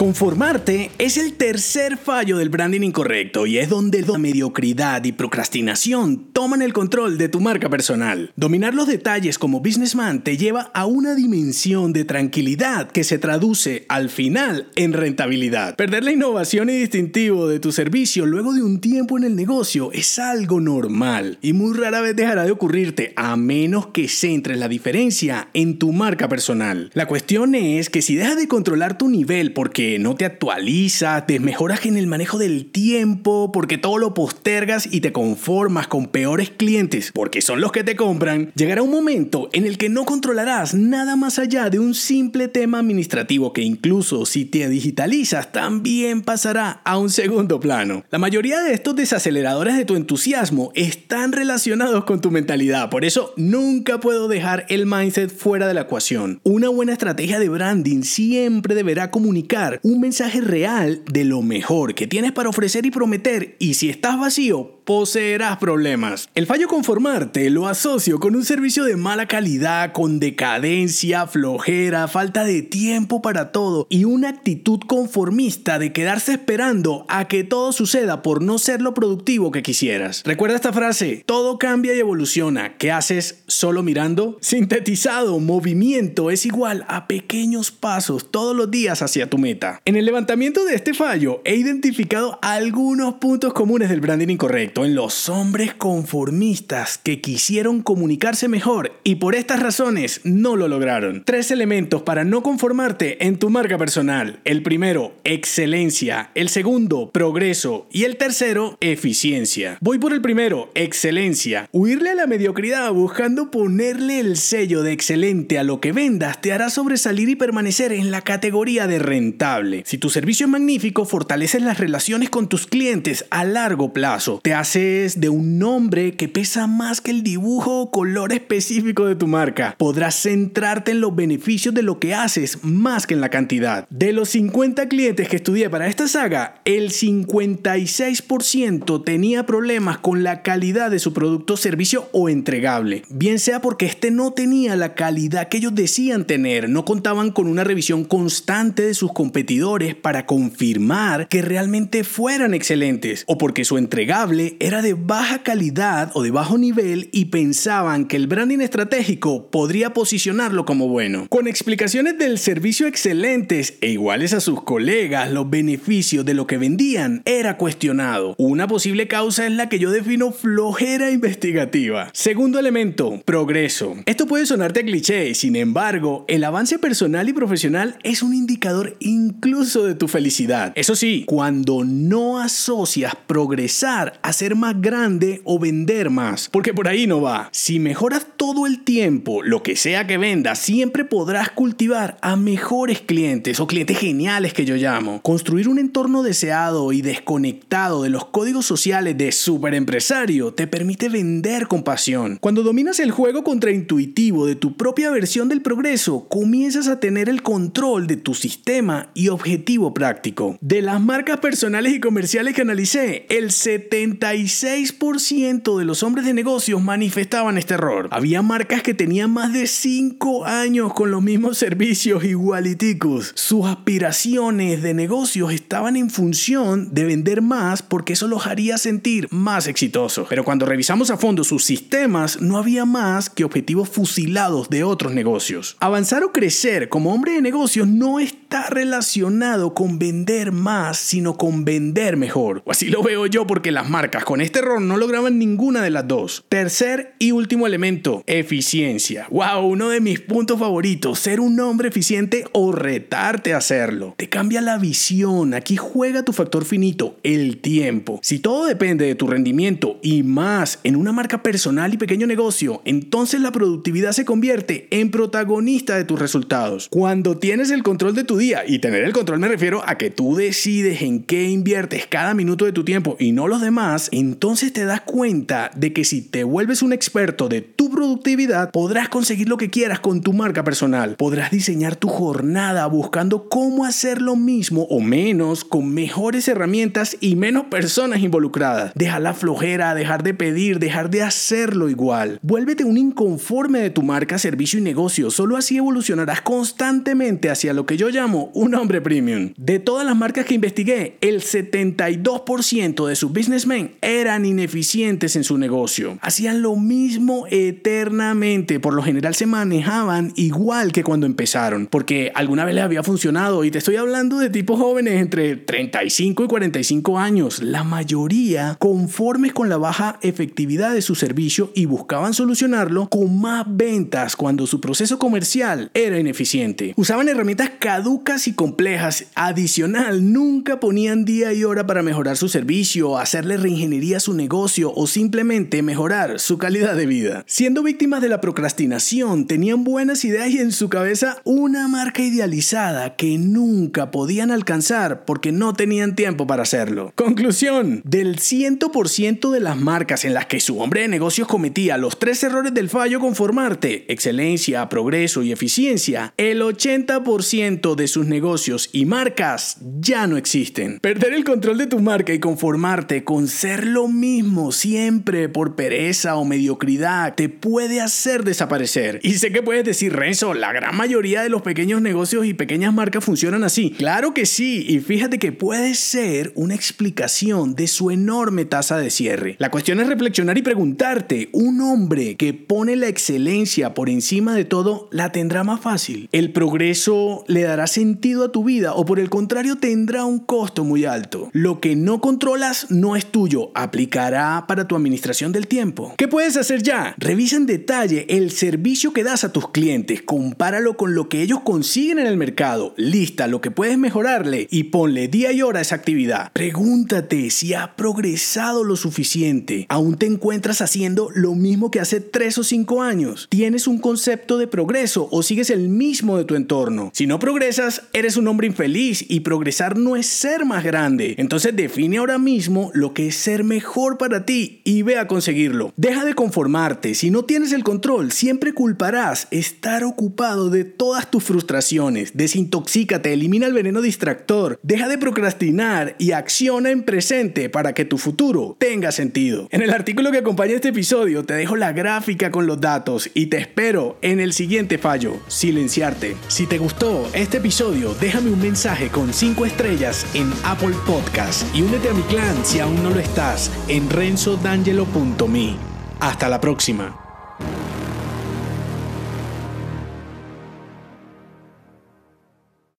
Conformarte es el tercer fallo del branding incorrecto y es donde la mediocridad y procrastinación toman el control de tu marca personal. Dominar los detalles como businessman te lleva a una dimensión de tranquilidad que se traduce al final en rentabilidad. Perder la innovación y distintivo de tu servicio luego de un tiempo en el negocio es algo normal y muy rara vez dejará de ocurrirte a menos que centres la diferencia en tu marca personal. La cuestión es que si dejas de controlar tu nivel porque no te actualizas, te mejoras en el manejo del tiempo, porque todo lo postergas y te conformas con peores clientes, porque son los que te compran, llegará un momento en el que no controlarás nada más allá de un simple tema administrativo que incluso si te digitalizas también pasará a un segundo plano. La mayoría de estos desaceleradores de tu entusiasmo están relacionados con tu mentalidad, por eso nunca puedo dejar el mindset fuera de la ecuación. Una buena estrategia de branding siempre deberá comunicar un mensaje real de lo mejor que tienes para ofrecer y prometer. Y si estás vacío, poseerás problemas. El fallo conformarte lo asocio con un servicio de mala calidad, con decadencia, flojera, falta de tiempo para todo y una actitud conformista de quedarse esperando a que todo suceda por no ser lo productivo que quisieras. Recuerda esta frase, todo cambia y evoluciona. ¿Qué haces solo mirando? Sintetizado, movimiento es igual a pequeños pasos todos los días hacia tu meta. En el levantamiento de este fallo he identificado algunos puntos comunes del branding incorrecto en los hombres conformistas que quisieron comunicarse mejor y por estas razones no lo lograron. Tres elementos para no conformarte en tu marca personal. El primero, excelencia. El segundo, progreso. Y el tercero, eficiencia. Voy por el primero, excelencia. Huirle a la mediocridad buscando ponerle el sello de excelente a lo que vendas te hará sobresalir y permanecer en la categoría de rentable. Si tu servicio es magnífico, fortaleces las relaciones con tus clientes a largo plazo. Haces de un nombre que pesa más que el dibujo o color específico de tu marca. Podrás centrarte en los beneficios de lo que haces más que en la cantidad. De los 50 clientes que estudié para esta saga, el 56% tenía problemas con la calidad de su producto, servicio o entregable. Bien sea porque este no tenía la calidad que ellos decían tener, no contaban con una revisión constante de sus competidores para confirmar que realmente fueran excelentes, o porque su entregable era de baja calidad o de bajo nivel y pensaban que el branding estratégico podría posicionarlo como bueno. Con explicaciones del servicio excelentes e iguales a sus colegas, los beneficios de lo que vendían era cuestionado. Una posible causa es la que yo defino flojera investigativa. Segundo elemento, progreso. Esto puede sonarte a cliché, sin embargo, el avance personal y profesional es un indicador incluso de tu felicidad. Eso sí, cuando no asocias progresar a ser más grande o vender más. Porque por ahí no va. Si mejoras todo el tiempo lo que sea que vendas, siempre podrás cultivar a mejores clientes o clientes geniales que yo llamo. Construir un entorno deseado y desconectado de los códigos sociales de super empresario te permite vender con pasión. Cuando dominas el juego contraintuitivo de tu propia versión del progreso, comienzas a tener el control de tu sistema y objetivo práctico. De las marcas personales y comerciales que analicé, el 70 96% de los hombres de negocios manifestaban este error. Había marcas que tenían más de 5 años con los mismos servicios igualiticos. Sus aspiraciones de negocios estaban en función de vender más porque eso los haría sentir más exitosos. Pero cuando revisamos a fondo sus sistemas, no había más que objetivos fusilados de otros negocios. Avanzar o crecer como hombre de negocios no está relacionado con vender más, sino con vender mejor. O así lo veo yo porque las marcas con este error no lograban ninguna de las dos. Tercer y último elemento, eficiencia. Wow, uno de mis puntos favoritos, ser un hombre eficiente o retarte a hacerlo. Te cambia la visión, aquí juega tu factor finito, el tiempo. Si todo depende de tu rendimiento y más en una marca personal y pequeño negocio, entonces la productividad se convierte en protagonista de tus resultados. Cuando tienes el control de tu día, y tener el control me refiero a que tú decides en qué inviertes cada minuto de tu tiempo y no los demás, entonces te das cuenta de que si te vuelves un experto de productividad, podrás conseguir lo que quieras con tu marca personal. Podrás diseñar tu jornada buscando cómo hacer lo mismo o menos con mejores herramientas y menos personas involucradas. Deja la flojera, dejar de pedir, dejar de hacerlo igual. Vuélvete un inconforme de tu marca, servicio y negocio. Solo así evolucionarás constantemente hacia lo que yo llamo un hombre premium. De todas las marcas que investigué, el 72% de sus businessmen eran ineficientes en su negocio. Hacían lo mismo eternamente. Por lo general se manejaban igual que cuando empezaron, porque alguna vez les había funcionado y te estoy hablando de tipos jóvenes entre 35 y 45 años, la mayoría conformes con la baja efectividad de su servicio y buscaban solucionarlo con más ventas cuando su proceso comercial era ineficiente. Usaban herramientas caducas y complejas. Adicional, nunca ponían día y hora para mejorar su servicio, hacerle reingeniería a su negocio o simplemente mejorar su calidad de vida. Siendo víctimas de la procrastinación, tenían buenas ideas y en su cabeza una marca idealizada que nunca podían alcanzar porque no tenían tiempo para hacerlo. Conclusión, del 100% de las marcas en las que su hombre de negocios cometía los tres errores del fallo conformarte, excelencia, progreso y eficiencia, el 80% de sus negocios y marcas ya no existen. Perder el control de tu marca y conformarte con ser lo mismo siempre por pereza o mediocridad te puede hacer desaparecer. Y sé que puedes decir, Renzo, la gran mayoría de los pequeños negocios y pequeñas marcas funcionan así. Claro que sí, y fíjate que puede ser una explicación de su enorme tasa de cierre. La cuestión es reflexionar y preguntarte, ¿un hombre que pone la excelencia por encima de todo la tendrá más fácil? ¿El progreso le dará sentido a tu vida o por el contrario tendrá un costo muy alto? Lo que no controlas no es tuyo, aplicará para tu administración del tiempo. ¿Qué puedes hacer ya? Revisa en detalle el servicio que das a tus clientes, compáralo con lo que ellos consiguen en el mercado, lista lo que puedes mejorarle y ponle día y hora a esa actividad. Pregúntate si ha progresado lo suficiente. ¿Aún te encuentras haciendo lo mismo que hace 3 o 5 años? ¿Tienes un concepto de progreso o sigues el mismo de tu entorno? Si no progresas, eres un hombre infeliz y progresar no es ser más grande. Entonces define ahora mismo lo que es ser mejor para ti y ve a conseguirlo. Deja de conformarte. Si no tienes el control, siempre culparás estar ocupado de todas tus frustraciones. Desintoxícate, elimina el veneno distractor. Deja de procrastinar y acciona en presente para que tu futuro tenga sentido. En el artículo que acompaña este episodio te dejo la gráfica con los datos y te espero en el siguiente fallo, silenciarte. Si te gustó este episodio, déjame un mensaje con 5 estrellas en Apple Podcast y únete a mi clan si aún no lo estás en renzodangelo.me. Hasta la próxima.